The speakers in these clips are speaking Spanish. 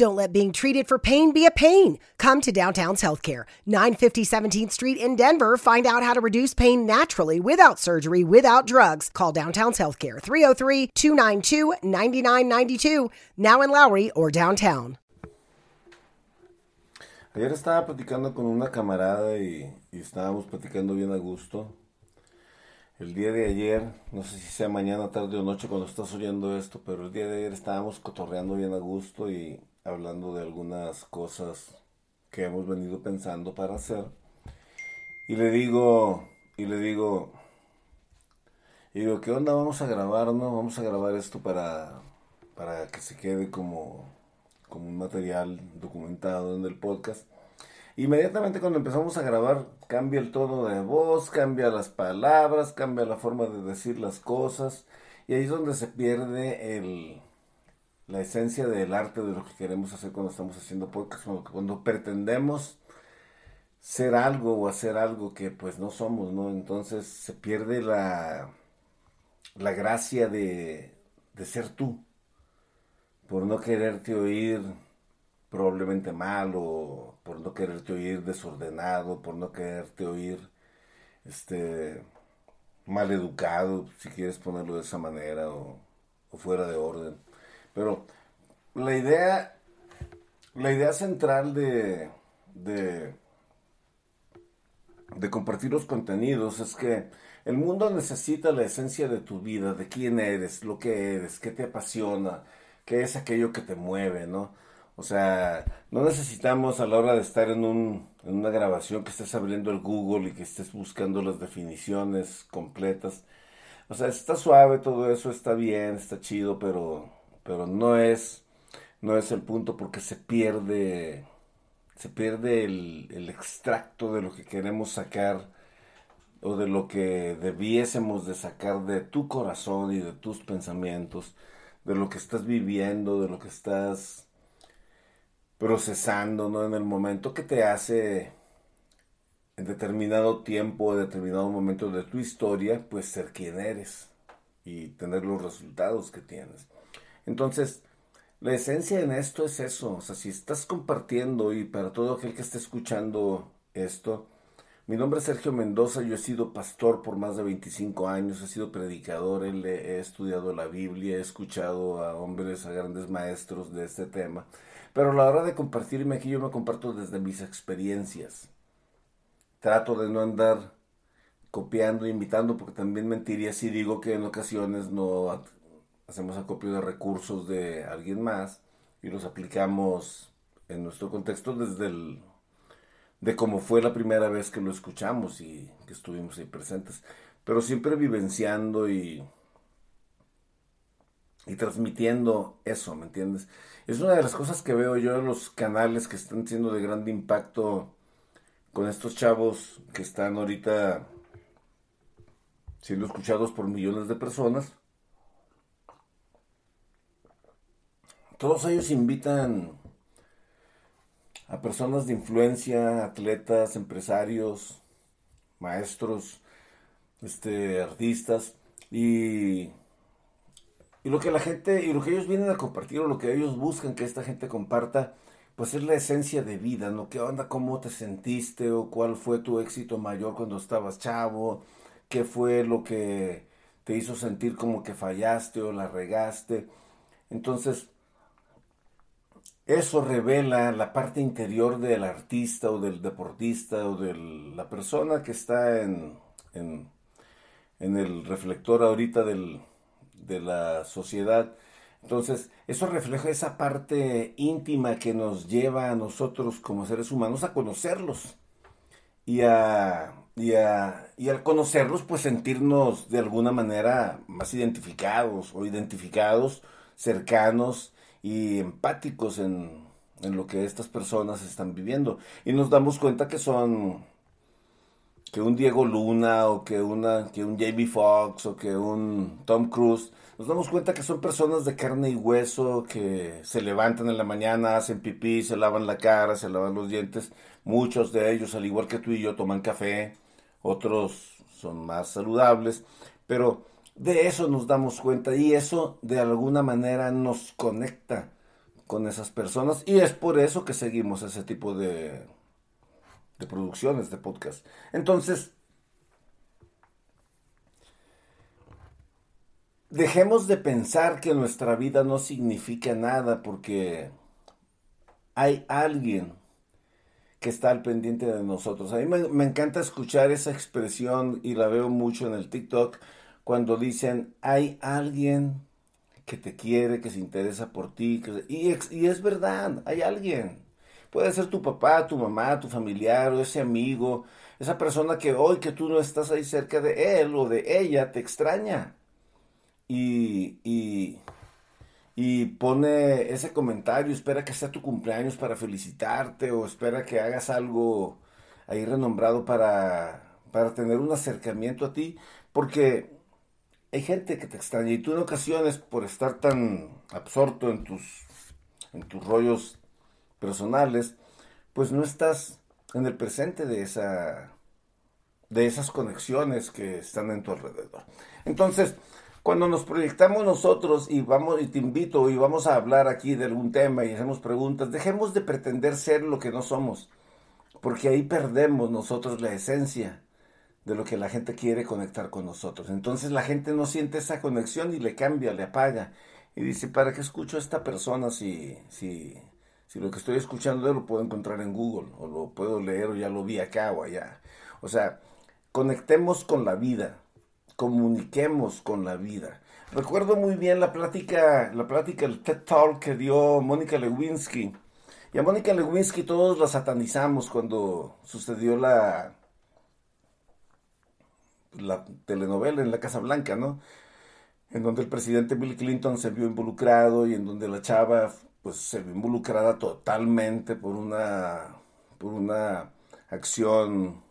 Don't let being treated for pain be a pain. Come to Downtown's Healthcare, 950 17th Street in Denver. Find out how to reduce pain naturally without surgery, without drugs. Call Downtown's Healthcare, 303 292 9992, now in Lowry or downtown. Ayer estaba platicando con una camarada y, y estábamos platicando bien a gusto. El día de ayer, no sé si sea mañana, tarde o noche cuando estás oyendo esto, pero el día de ayer estábamos cotorreando bien a gusto y hablando de algunas cosas que hemos venido pensando para hacer. Y le digo, y le digo, y digo, ¿qué onda? Vamos a grabar, ¿no? Vamos a grabar esto para, para que se quede como, como un material documentado en el podcast. Inmediatamente cuando empezamos a grabar cambia el tono de voz, cambia las palabras, cambia la forma de decir las cosas y ahí es donde se pierde el, la esencia del arte de lo que queremos hacer cuando estamos haciendo podcast, cuando, pretendemos ser algo o hacer algo que pues no somos, ¿no? Entonces se pierde la, la gracia de, de ser tú, por no quererte oír probablemente mal o por no quererte oír desordenado, por no quererte oír este mal educado, si quieres ponerlo de esa manera o fuera de orden. Pero la idea, la idea central de, de, de compartir los contenidos es que el mundo necesita la esencia de tu vida, de quién eres, lo que eres, qué te apasiona, qué es aquello que te mueve, ¿no? O sea, no necesitamos a la hora de estar en, un, en una grabación que estés abriendo el Google y que estés buscando las definiciones completas. O sea, está suave todo eso, está bien, está chido, pero pero no es, no es el punto porque se pierde, se pierde el, el extracto de lo que queremos sacar o de lo que debiésemos de sacar de tu corazón y de tus pensamientos, de lo que estás viviendo, de lo que estás procesando, ¿no? En el momento que te hace en determinado tiempo, en determinado momento de tu historia, pues ser quien eres y tener los resultados que tienes. Entonces, la esencia en esto es eso, o sea, si estás compartiendo y para todo aquel que esté escuchando esto, mi nombre es Sergio Mendoza, yo he sido pastor por más de 25 años, he sido predicador, he estudiado la Biblia, he escuchado a hombres, a grandes maestros de este tema, pero a la hora de compartirme aquí yo me comparto desde mis experiencias. Trato de no andar copiando, imitando, porque también mentiría si digo que en ocasiones no hacemos acopio de recursos de alguien más y los aplicamos en nuestro contexto desde el de cómo fue la primera vez que lo escuchamos y que estuvimos ahí presentes, pero siempre vivenciando y y transmitiendo eso, ¿me entiendes? Es una de las cosas que veo yo en los canales que están siendo de gran impacto con estos chavos que están ahorita siendo escuchados por millones de personas Todos ellos invitan a personas de influencia, atletas, empresarios, maestros, este, artistas y, y lo que la gente y lo que ellos vienen a compartir o lo que ellos buscan que esta gente comparta pues es la esencia de vida, ¿no? ¿Qué onda? ¿Cómo te sentiste? ¿O cuál fue tu éxito mayor cuando estabas chavo? ¿Qué fue lo que te hizo sentir como que fallaste o la regaste? Entonces, eso revela la parte interior del artista o del deportista o de la persona que está en, en, el reflector ahorita del, de la sociedad. Entonces, eso refleja esa parte íntima que nos lleva a nosotros como seres humanos a conocerlos. Y, a, y, a, y al conocerlos, pues sentirnos de alguna manera más identificados o identificados, cercanos y empáticos en, lo que estas personas están viviendo. Y nos damos cuenta que son que un Diego Luna o que una que un Jamie Foxx o que un Tom Cruise nos damos cuenta que son personas de carne y hueso que se levantan en la mañana, hacen pipí, se lavan la cara, se lavan los dientes. Muchos de ellos, al igual que tú y yo, toman café, otros son más saludables, pero de eso nos damos cuenta y eso de alguna manera nos conecta con esas personas y es por eso que seguimos ese tipo de, de producciones de podcast. Entonces, dejemos de pensar que nuestra vida no significa nada porque hay alguien que está al pendiente de nosotros. A mí me, encanta escuchar esa expresión y la veo mucho en el TikTok cuando dicen hay alguien que te quiere, que se interesa por ti. y, es verdad, hay alguien. Puede ser tu papá, tu mamá, tu familiar o ese amigo, esa persona que hoy que tú no estás ahí cerca de él o de ella te extraña. Y, y, y pone ese comentario, espera que sea tu cumpleaños para felicitarte o espera que hagas algo ahí renombrado para, para tener un acercamiento a ti, porque hay gente que te extraña y tú en ocasiones por estar tan absorto en tus, en tus rollos personales, pues no estás en el presente de esa de esas conexiones que están en tu alrededor. Entonces, cuando nos proyectamos nosotros y vamos y te invito y vamos a hablar aquí de algún tema y hacemos preguntas, dejemos de pretender ser lo que no somos, porque ahí perdemos nosotros la esencia de lo que la gente quiere conectar con nosotros. Entonces la gente no siente esa conexión y le cambia, le apaga y dice, ¿para qué escucho a esta persona si si si lo que estoy escuchando lo puedo encontrar en Google, o lo puedo leer, o ya lo vi acá o allá. O sea, conectemos con la vida, comuniquemos con la vida. Recuerdo muy bien la plática, la plática, el TED Talk que dio Mónica Lewinsky. Y a Mónica Lewinsky todos la satanizamos cuando sucedió la, la telenovela en la Casa Blanca, ¿no? En donde el presidente Bill Clinton se vio involucrado y en donde la chava pues se ve involucrada totalmente por una, por una acción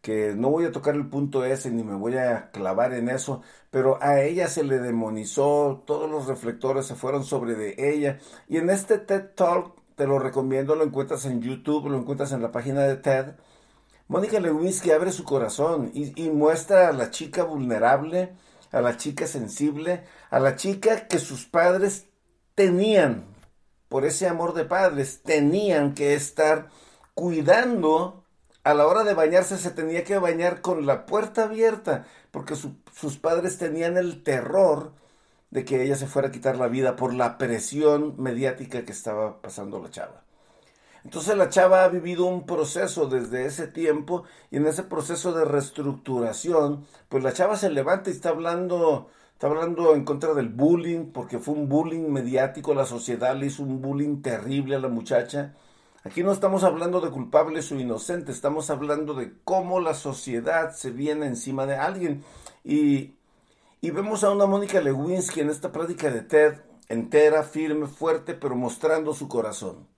que no voy a tocar el punto ese ni me voy a clavar en eso, pero a ella se le demonizó, todos los reflectores se fueron sobre de ella y en este TED Talk te lo recomiendo, lo encuentras en YouTube, lo encuentras en la página de TED. Mónica Lewinsky abre su corazón y, y muestra a la chica vulnerable, a la chica sensible, a la chica que sus padres tenían, por ese amor de padres, tenían que estar cuidando. A la hora de bañarse se tenía que bañar con la puerta abierta, porque sus padres tenían el terror de que ella se fuera a quitar la vida por la presión mediática que estaba pasando la chava. Entonces la chava ha vivido un proceso desde ese tiempo y en ese proceso de reestructuración, pues la chava se levanta y está hablando Está hablando en contra del bullying, porque fue un bullying mediático, la sociedad le hizo un bullying terrible a la muchacha. Aquí no estamos hablando de culpables o inocentes, estamos hablando de cómo la sociedad se viene encima de alguien. Y, y vemos a una Mónica Lewinsky en esta práctica de TED, entera, firme, fuerte, pero mostrando su corazón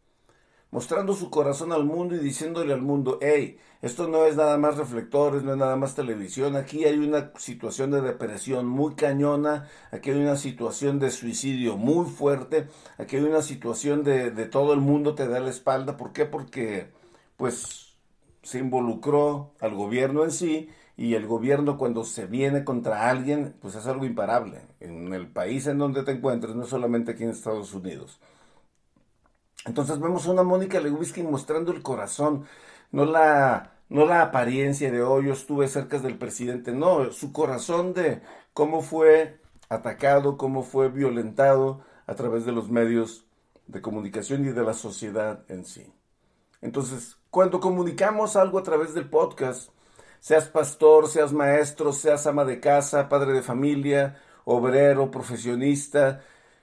mostrando su corazón al mundo y diciéndole al mundo, hey, esto no es nada más reflectores, no es nada más televisión, aquí hay una situación de depresión muy cañona, aquí hay una situación de suicidio muy fuerte, aquí hay una situación de, de todo el mundo te da la espalda, ¿por qué? Porque pues se involucró al gobierno en sí y el gobierno cuando se viene contra alguien, pues es algo imparable en el país en donde te encuentres, no solamente aquí en Estados Unidos. Entonces vemos a una Mónica Lewinsky mostrando el corazón, no la, no la apariencia de, oh, yo estuve cerca del presidente, no, su corazón de cómo fue atacado, cómo fue violentado a través de los medios de comunicación y de la sociedad en sí. Entonces, cuando comunicamos algo a través del podcast, seas pastor, seas maestro, seas ama de casa, padre de familia, obrero, profesionista,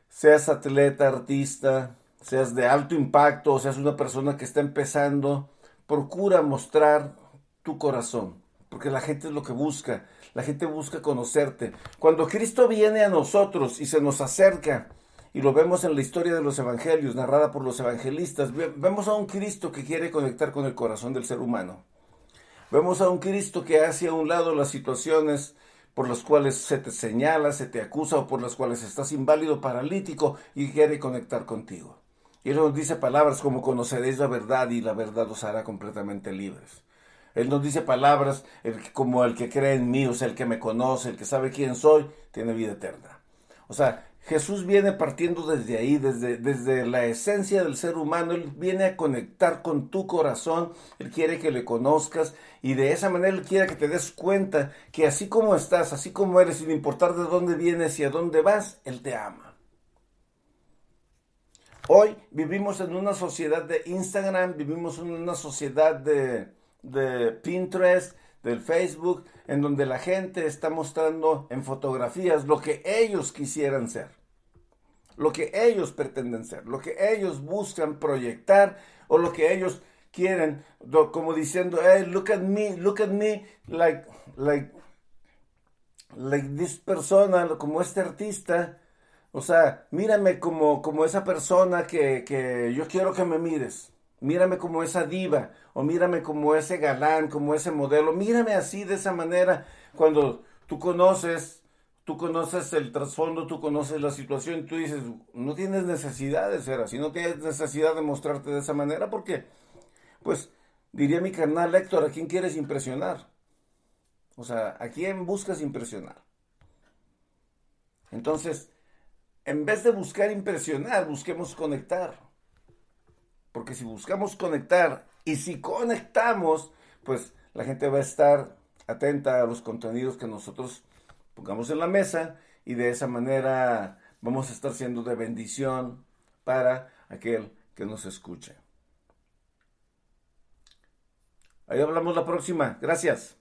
seas atleta, artista, seas de alto impacto o seas una persona que está empezando, procura mostrar tu corazón, porque la gente es lo que busca, la gente busca conocerte. Cuando Cristo viene a nosotros y se nos acerca, y lo vemos en la historia de los evangelios, narrada por los evangelistas, vemos a un Cristo que quiere conectar con el corazón del ser humano. Vemos a un Cristo que hace a un lado las situaciones por las cuales se te señala, se te acusa o por las cuales estás inválido, paralítico y quiere conectar contigo. Y Él nos dice palabras como conoceréis la verdad y la verdad os hará completamente libres. Él nos dice palabras como el que cree en mí, o sea, el que me conoce, el que sabe quién soy, tiene vida eterna. O sea, Jesús viene partiendo desde ahí, desde, desde la esencia del ser humano. Él viene a conectar con tu corazón. Él quiere que le conozcas y de esa manera Él quiere que te des cuenta que así como estás, así como eres, sin importar de dónde vienes y a dónde vas, Él te ama. Hoy vivimos en una sociedad de Instagram, vivimos en una sociedad de, de Pinterest, del Facebook, en donde la gente está mostrando en fotografías lo que ellos quisieran ser, lo que ellos pretenden ser, lo que ellos buscan proyectar o lo que ellos quieren, como diciendo, hey, look at me, look at me, like, like, like this persona, como este artista, o sea, mírame como, como esa persona que, que yo quiero que me mires mírame como esa diva, o mírame como ese galán, como ese modelo, mírame así de esa manera, cuando tú conoces, tú conoces el trasfondo, tú conoces la situación, tú dices, no tienes necesidad de ser así, no tienes necesidad de mostrarte de esa manera, porque, pues, diría mi carnal Héctor, ¿a quién quieres impresionar? O sea, ¿a quién buscas impresionar? Entonces, en vez de buscar impresionar, busquemos conectar. Porque si buscamos conectar y si conectamos, pues la gente va a estar atenta a los contenidos que nosotros pongamos en la mesa y de esa manera vamos a estar siendo de bendición para aquel que nos escuche. Ahí hablamos la próxima. Gracias.